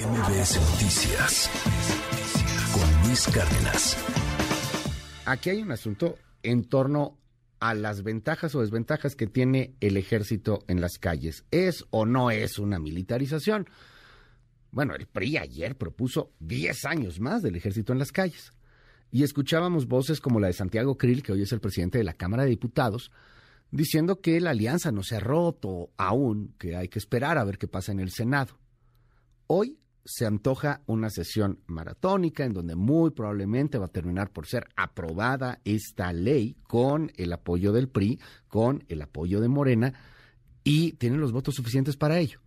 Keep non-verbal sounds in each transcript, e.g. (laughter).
MBS Noticias con Luis Cárdenas. Aquí hay un asunto en torno a las ventajas o desventajas que tiene el ejército en las calles. ¿Es o no es una militarización? Bueno, el PRI ayer propuso 10 años más del ejército en las calles. Y escuchábamos voces como la de Santiago Krill, que hoy es el presidente de la Cámara de Diputados, diciendo que la alianza no se ha roto aún, que hay que esperar a ver qué pasa en el Senado. Hoy se antoja una sesión maratónica en donde muy probablemente va a terminar por ser aprobada esta ley con el apoyo del PRI, con el apoyo de Morena y tienen los votos suficientes para ello.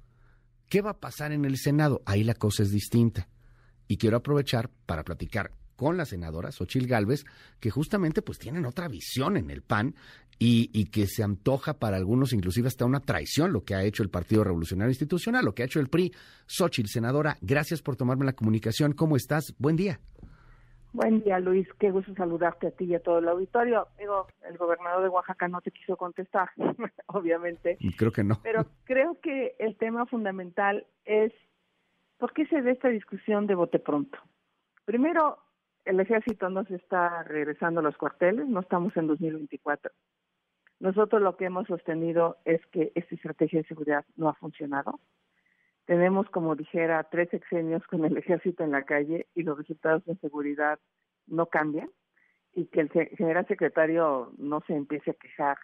¿Qué va a pasar en el Senado? Ahí la cosa es distinta. Y quiero aprovechar para platicar con la senadora Xochil Gálvez, que justamente pues tienen otra visión en el PAN y, que se antoja para algunos inclusive hasta una traición lo que ha hecho el Partido Revolucionario Institucional, lo que ha hecho el PRI. Xochil, senadora, gracias por tomarme la comunicación. ¿Cómo estás? Buen día. Buen día, Luis. Qué gusto saludarte a ti y a todo el auditorio. Digo, el gobernador de Oaxaca no te quiso contestar, (laughs) obviamente. Creo que no. Pero creo que el tema fundamental es por qué se ve esta discusión de bote pronto. Primero, el ejército no se está regresando a los cuarteles, no estamos en 2024. Nosotros lo que hemos sostenido es que esta estrategia de seguridad no ha funcionado. Tenemos, como dijera, tres sexenios con el ejército en la calle y los resultados de seguridad no cambian y que el general secretario no se empiece a quejar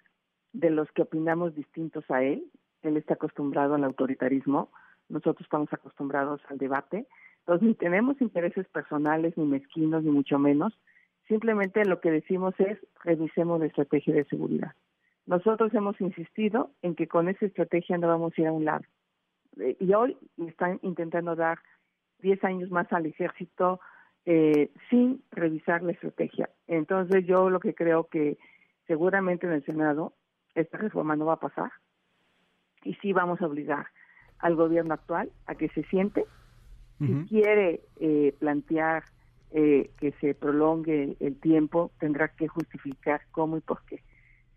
de los que opinamos distintos a él. Él está acostumbrado al autoritarismo, nosotros estamos acostumbrados al debate. Entonces, ni tenemos intereses personales, ni mezquinos, ni mucho menos. Simplemente lo que decimos es revisemos la estrategia de seguridad. Nosotros hemos insistido en que con esa estrategia no vamos a ir a un lado. Eh, y hoy están intentando dar 10 años más al ejército eh, sin revisar la estrategia. Entonces yo lo que creo que seguramente en el Senado esta reforma no va a pasar y sí vamos a obligar al gobierno actual a que se siente, si quiere eh, plantear que se prolongue el tiempo, tendrá que justificar cómo y por qué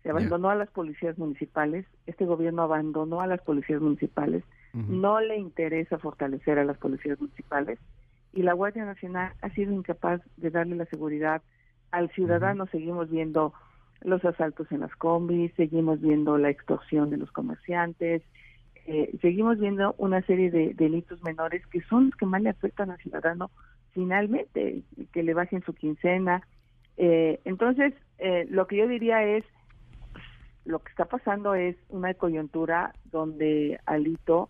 se abandonó a las policías municipales, este gobierno abandonó a las policías municipales, no le interesa fortalecer a las policías municipales y la Guardia Nacional ha sido incapaz de darle la seguridad al ciudadano. Seguimos viendo los asaltos en las combis, seguimos viendo la extorsión de los comerciantes, eh, seguimos viendo una serie de delitos menores que son los que más le afectan al ciudadano finalmente, que le bajen su quincena. Eh, entonces, eh, lo que yo diría es, lo que está pasando es una coyuntura donde Alito,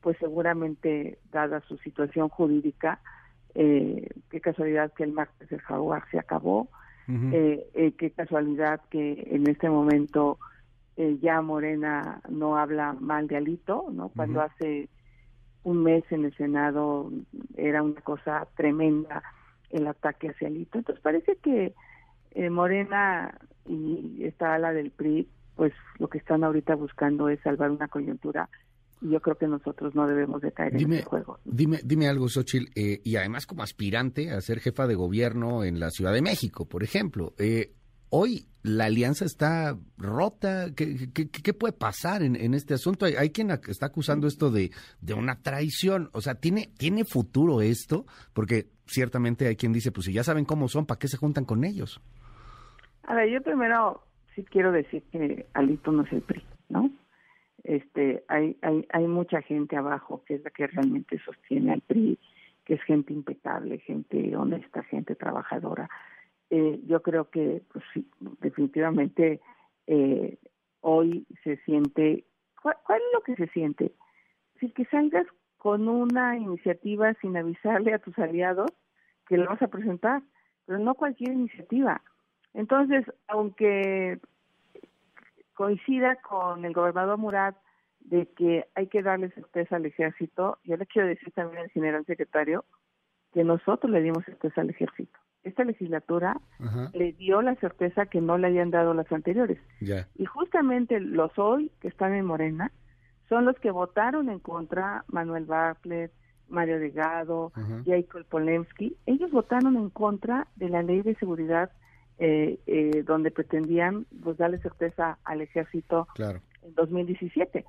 pues seguramente, dada su situación jurídica, eh, qué casualidad que el martes del jaguar se acabó, eh, eh, qué casualidad que en este momento ya Morena no habla mal de Alito, ¿no? Cuando hace un mes en el Senado era una cosa tremenda el ataque hacia Alito. Entonces parece que Morena y esta ala del PRI pues lo que están ahorita buscando es salvar una coyuntura y yo creo que nosotros no debemos de caer en ese juego. Dime, dime algo, Xochitl, eh, y además como aspirante a ser jefa de gobierno en la Ciudad de México, por ejemplo, eh, hoy la alianza está rota, ¿qué, qué, puede pasar en, en, este asunto? Hay, quien está acusando esto de, de una traición, o sea, ¿tiene, ¿tiene futuro esto? Porque ciertamente hay quien dice, pues si ya saben cómo son, ¿para qué se juntan con ellos? A ver, yo primero sí quiero decir que Alito no es el PRI, ¿no? Este, hay, hay, hay mucha gente abajo que es la que realmente sostiene al PRI, que es gente impecable, gente honesta, gente trabajadora. Eh, yo creo que, pues sí, definitivamente eh, hoy se siente, ¿cuál, es lo que se siente? Si que salgas con una iniciativa sin avisarle a tus aliados que la vas a presentar, pero no cualquier iniciativa. Entonces, aunque coincida con el gobernador Murat de que hay que darle certeza al ejército, yo le quiero decir también al general secretario que nosotros le dimos certeza al ejército. Esta legislatura le dio la certeza que no le hayan dado las anteriores. Y justamente los hoy que están en Morena son los que votaron en contra Manuel Bartlett, Mario Delgado, Jacob Polemski. Ellos votaron en contra de la ley de seguridad eh, eh, donde pretendían pues darle certeza al ejército en 2017.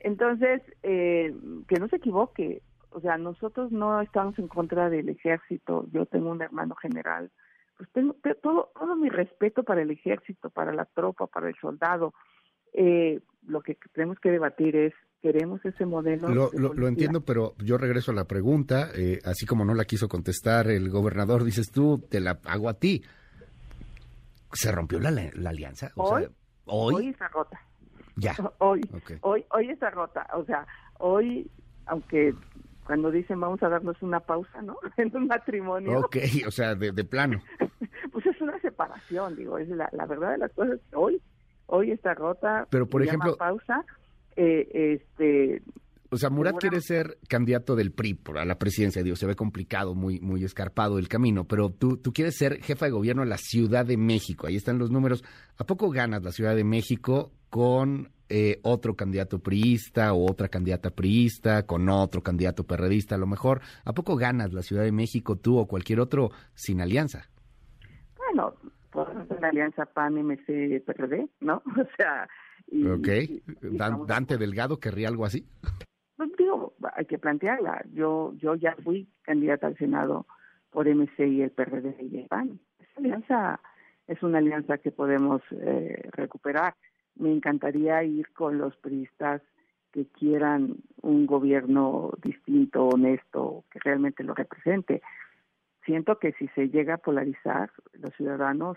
Entonces, eh, que no se equivoque, o sea, nosotros no estamos en contra del ejército. Yo tengo un hermano general. Pues tengo todo, todo mi respeto para el ejército, para la tropa, para el soldado. Eh, lo que tenemos que debatir es, ¿queremos ese modelo? Lo, lo, entiendo, pero yo regreso a la pregunta. Eh, así como no la quiso contestar el gobernador, dices tú, te la hago a ti. ¿Se rompió la, la alianza? hoy, hoy, está rota. Ya. (laughs) Hoy, hoy, hoy está rota. O sea, hoy, aunque cuando dicen vamos a darnos una pausa, ¿no? (laughs) En un matrimonio. Ok, o sea, de, plano. (laughs) pues es una separación, digo, es la, la verdad de las cosas. Hoy, hoy está rota. Pero por ejemplo, pausa. Eh, este. O sea, Murat quiere ser candidato del PRI a la presidencia, digo, se ve complicado, muy, muy escarpado el camino, pero tú, tú quieres ser jefa de gobierno en la Ciudad de México, ahí están los números. ¿A poco ganas la Ciudad de México con eh, otro candidato priista o otra candidata priista, con otro candidato perredista, a lo mejor. ¿A poco ganas la Ciudad de México tú o cualquier otro sin alianza? Bueno, pues una alianza PAN-MC-PRD, ¿no? (laughs) O sea... ok. ¿Dante Delgado querría algo así? Hay que plantearla. Yo, yo ya fui candidata al Senado por MC y el PRD y el PAN. Esa alianza es una alianza que podemos eh, recuperar me encantaría ir con los priistas que quieran un gobierno distinto, honesto, que realmente lo represente. Siento que si se llega a polarizar, los ciudadanos,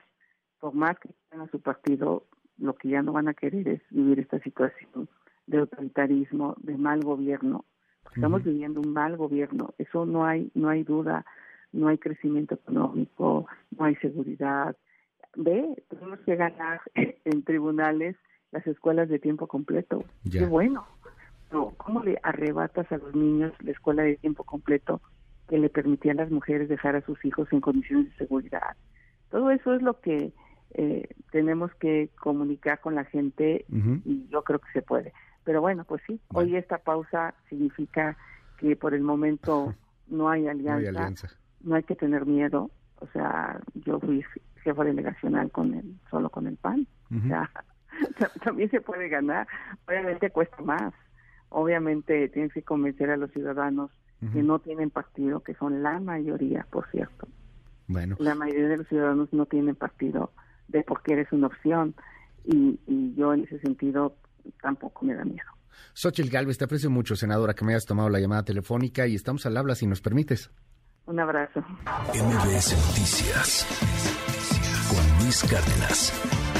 por más que quieran a su partido, lo que ya no van a querer es vivir esta situación de autoritarismo, de mal gobierno. Estamos viviendo un mal gobierno, eso no hay, no hay duda, no hay crecimiento económico, no hay seguridad. Ve, tenemos que ganar (laughs) en tribunales las escuelas de tiempo completo. Qué bueno. Pero ¿cómo le arrebatas a los niños la escuela de tiempo completo que le permitía a las mujeres dejar a sus hijos en condiciones de seguridad? Todo eso es lo que eh, tenemos que comunicar con la gente y yo creo que se puede. Pero bueno, pues sí, hoy esta pausa significa que por el momento (laughs) no hay alianza, no hay, que tener miedo. O sea, yo fui jefa delegacional con el, solo con el PAN. O sea, (laughs) también se puede ganar. Obviamente cuesta más. Obviamente tienes que convencer a los ciudadanos que no tienen partido, que son la mayoría, por cierto. Bueno. La mayoría de los ciudadanos no tienen partido de porque eres una opción. Y, y yo en ese sentido tampoco me da miedo. Xochitl Galvez, te aprecio mucho, senadora, que me hayas tomado la llamada telefónica y estamos al habla si nos permites. Un abrazo. MBS Noticias con Luis Cárdenas.